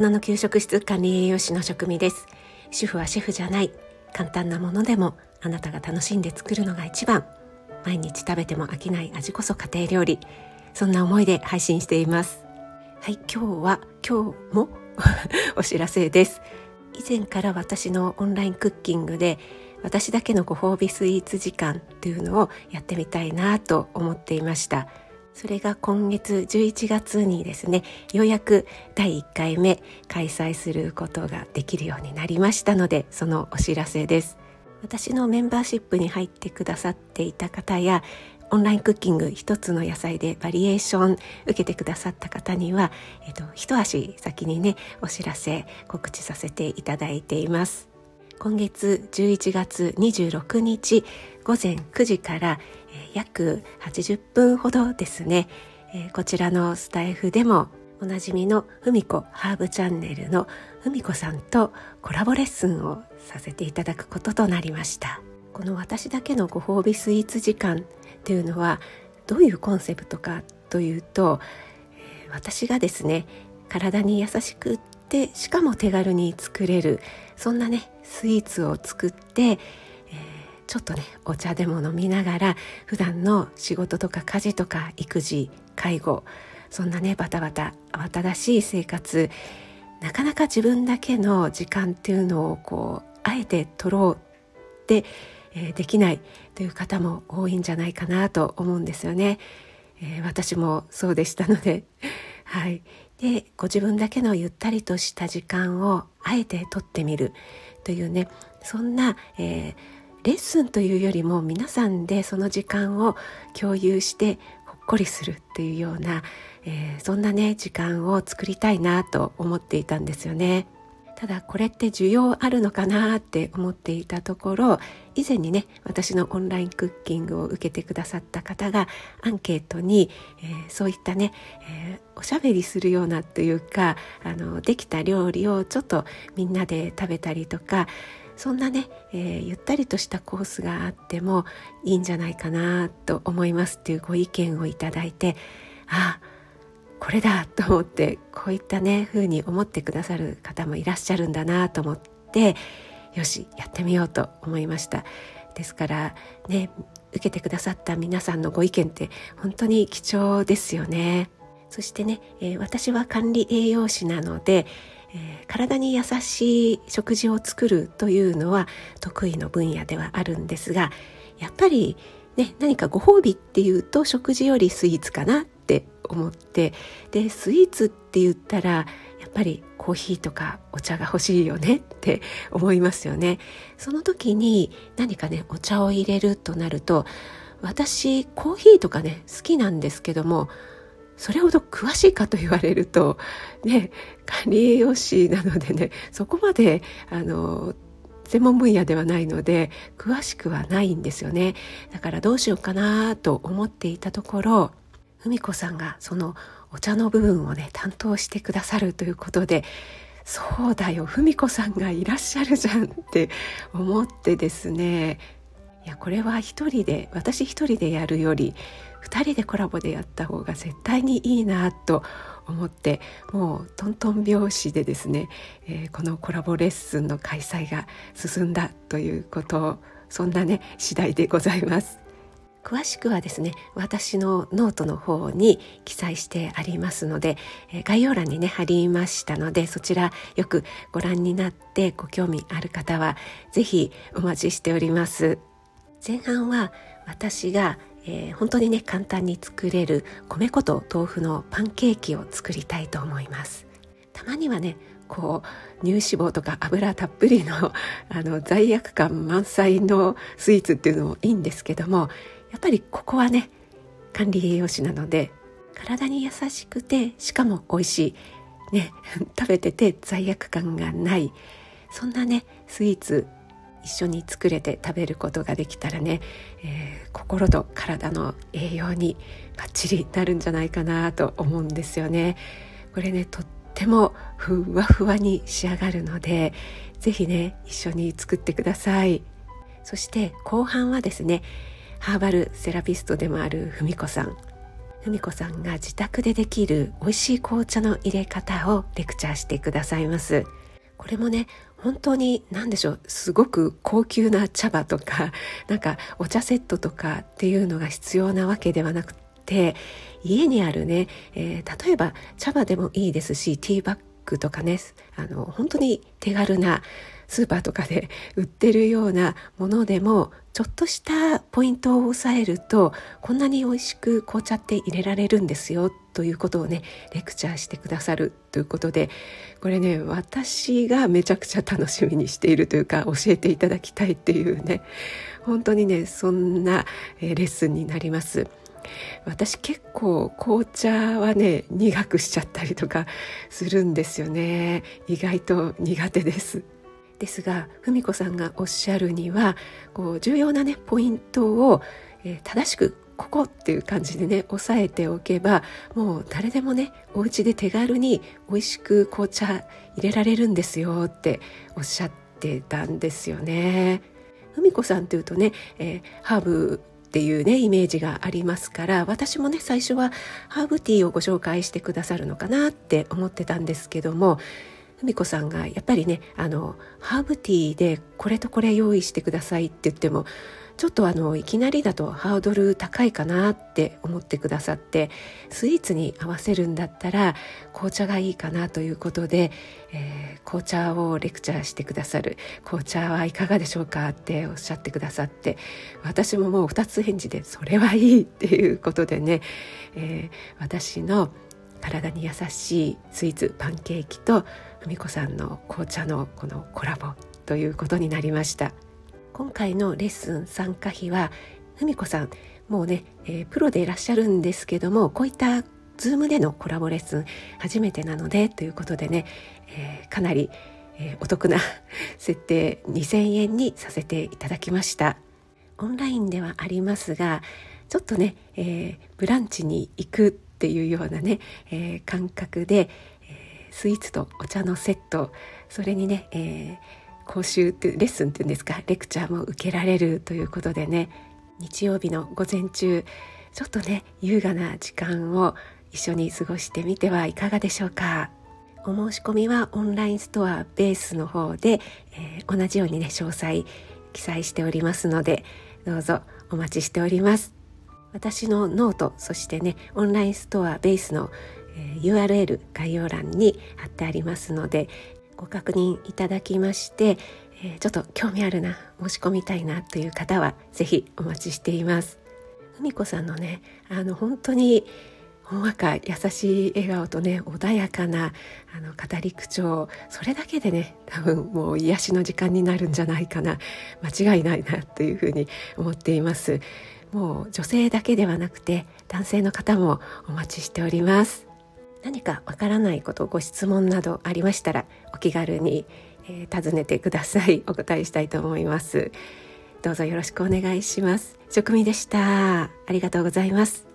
人の給食室管理栄養士の職味です。主婦はシェフじゃない。簡単なものでもあなたが楽しんで作るのが一番。毎日食べても飽きない味こそ家庭料理。そんな思いで配信しています。はい今日は今日も お知らせです。以前から私のオンラインクッキングで私だけのご褒美スイーツ時間っていうのをやってみたいなと思っていました。それが今月11月にですねようやく第1回目開催することができるようになりましたのでそのお知らせです。私のメンバーシップに入ってくださっていた方やオンラインクッキング一つの野菜でバリエーション受けてくださった方には、えっと、一足先にねお知らせ告知させていただいています。今月11月26日午前9時から、約80分ほどですね、えー、こちらのスタイフでもおなじみのふみこハーブチャンネルのふみこさんとコラボレッスンをさせていただくこととなりました。この私だけのご褒美スイーツ時間っていうのはどういうコンセプトかというと、えー、私がですね体に優しくってしかも手軽に作れるそんなねスイーツを作って、ちょっとねお茶でも飲みながら普段の仕事とか家事とか育児介護そんなねバタバタ慌ただしい生活なかなか自分だけの時間っていうのをこうあえて取ろうって、できないという方も多いんじゃないかなと思うんですよね。えー、私もそうでしたので はい、でご自分だけのゆったりとした時間をあえてとってみるというねそんな、えー、レッスンというよりも皆さんでその時間を共有してほっこりするっていうような、えー、そんなね時間を作りたいなと思っていたんですよね。ただこれって需要あるのかなって思っていたところ以前にね私のオンラインクッキングを受けてくださった方がアンケートに、えー、そういったね、えー、おしゃべりするようなというかあのできた料理をちょっとみんなで食べたりとかそんなね、えー、ゆったりとしたコースがあってもいいんじゃないかなと思いますっていうご意見をいただいてああこれだと思ってこういったね風に思ってくださる方もいらっしゃるんだなと思ってよしやってみようと思いました。ですからね受けてくださった皆さんのご意見って本当に貴重ですよね。そしてね、えー、私は管理栄養士なので、えー、体に優しい食事を作るというのは得意の分野ではあるんですがやっぱりね何かご褒美っていうと食事よりスイーツかなって思ってでスイーツって言ったらやっぱりコーヒーとかお茶が欲しいよねって思いますよね。その時に何かねお茶を入れるとなると私コーヒーとかね好きなんですけどもそれほど詳しいかと言われるとね管理栄養士なのでねそこまであの専門分野ではないので詳しくはないんですよね。だからどうしようかなと思っていたところ文子さんがそのお茶の部分をね担当してくださるということでそうだよ文子さんがいらっしゃるじゃんって思ってですねいやこれは一人で私一人でやるより二人でコラボでやった方が絶対にいいなと思ってもうトントン拍子でですね、えー、このコラボレッスンの開催が進んだということそんなね次第でございます。詳しくはですね私のノートの方に記載してありますので、え概要欄にね貼りましたのでそちらよくご覧になってご興味ある方は是非お待ちしております前半は私が、えー、本当にね簡単に作れる米粉と豆腐のパンケーキを作りたいと思います。たまにはねこう乳脂肪とか油たっぷりの あの罪悪感満載のスイーツっていうのもいいんですけどもやっぱりここはね管理栄養士なので体に優しくてしかも美味しいね食べてて罪悪感がないそんなねスイーツ一緒に作れて食べることができたらね、えー、心と体の栄養にバッチリなるんじゃないかなと思うんですよね。これねとってもふわふわに仕上がるので是非ね一緒に作ってください。そして後半はですねハーバルセラピストでもある文子さんふみこさんが自宅でできる美味しい紅茶の入れ方をレクチャーしてくださいますこれもね本当に何でしょうすごく高級な茶葉とか なんかお茶セットとかっていうのが必要なわけではなくて家にあるね、えー、例えば茶葉でもいいですしティーバッグとかねあの本当に手軽なスーパーとかで売ってるようなものでもちょっとしたポイントを押さえるとこんなに美味しく紅茶って入れられるんですよということをねレクチャーしてくださるということでこれね私がめちゃくちゃ楽しみにしているというか教えていただきたいっていうね本当にねそんなレッスンになります。私結構紅茶はね苦くしちゃったりとかするんですよね意外と苦手ですですが文子さんがおっしゃるにはこう重要なねポイントを、えー、正しくここっていう感じでね押さえておけばもう誰でもねお家で手軽に美味しく紅茶入れられるんですよっておっしゃってたんですよね。文子さんというとね、えー、ハーブっていうねイメージがありますから私もね最初はハーブティーをご紹介してくださるのかなって思ってたんですけども美子さんがやっぱりねあのハーブティーでこれとこれ用意してくださいって言ってもちょっとあのいきなりだとハードル高いかなって思ってくださってスイーツに合わせるんだったら紅茶がいいかなということで、えー、紅茶をレクチャーしてくださる。紅茶はいかがでしょうかっておっしゃってくださって私ももう2つ返事でそれはいいっていうことでね、えー、私の体に優しいスイーツパンケーキと文子さんの紅茶のこのコラボということになりました。今回のレッスン参加費は文子さんもうね、えー、プロでいらっしゃるんですけどもこういったズームでのコラボレッスン初めてなのでということでね、えー、かなり、えー、お得な設定2000円にさせていただきました。オンラインではありますがちょっとね、えー、ブランチに行くっていうようなね、えー、感覚で、スイーツとお茶のセット。それにね、えー、講習ってレッスンっていうんですかレクチャーも受けられるということでね日曜日の午前中ちょっとね優雅な時間を一緒に過ごしてみてはいかがでしょうか。お申し込みはオンラインストアベースの方で、えー、同じようにね詳細記載しておりますのでどうぞお待ちしております。私のノートそしてねオンラインストアベースの、URL 概要欄に貼ってありますのでご確認いただきまして、ちょっと興味あるな申し込みたいなという方は是非お待ちしています。文子さんのねあの本当にほんわか優しい笑顔とね穏やかなあの語り口調それだけでね多分もう癒しの時間になるんじゃないかな。間違いないなというふうに思っています。もう女性だけではなくて男性の方もお待ちしております。何かわからないことご質問などありましたらお気軽に、えー、尋ねてください。お答えしたいと思います。どうぞよろしくお願いします。職味でした。ありがとうございます。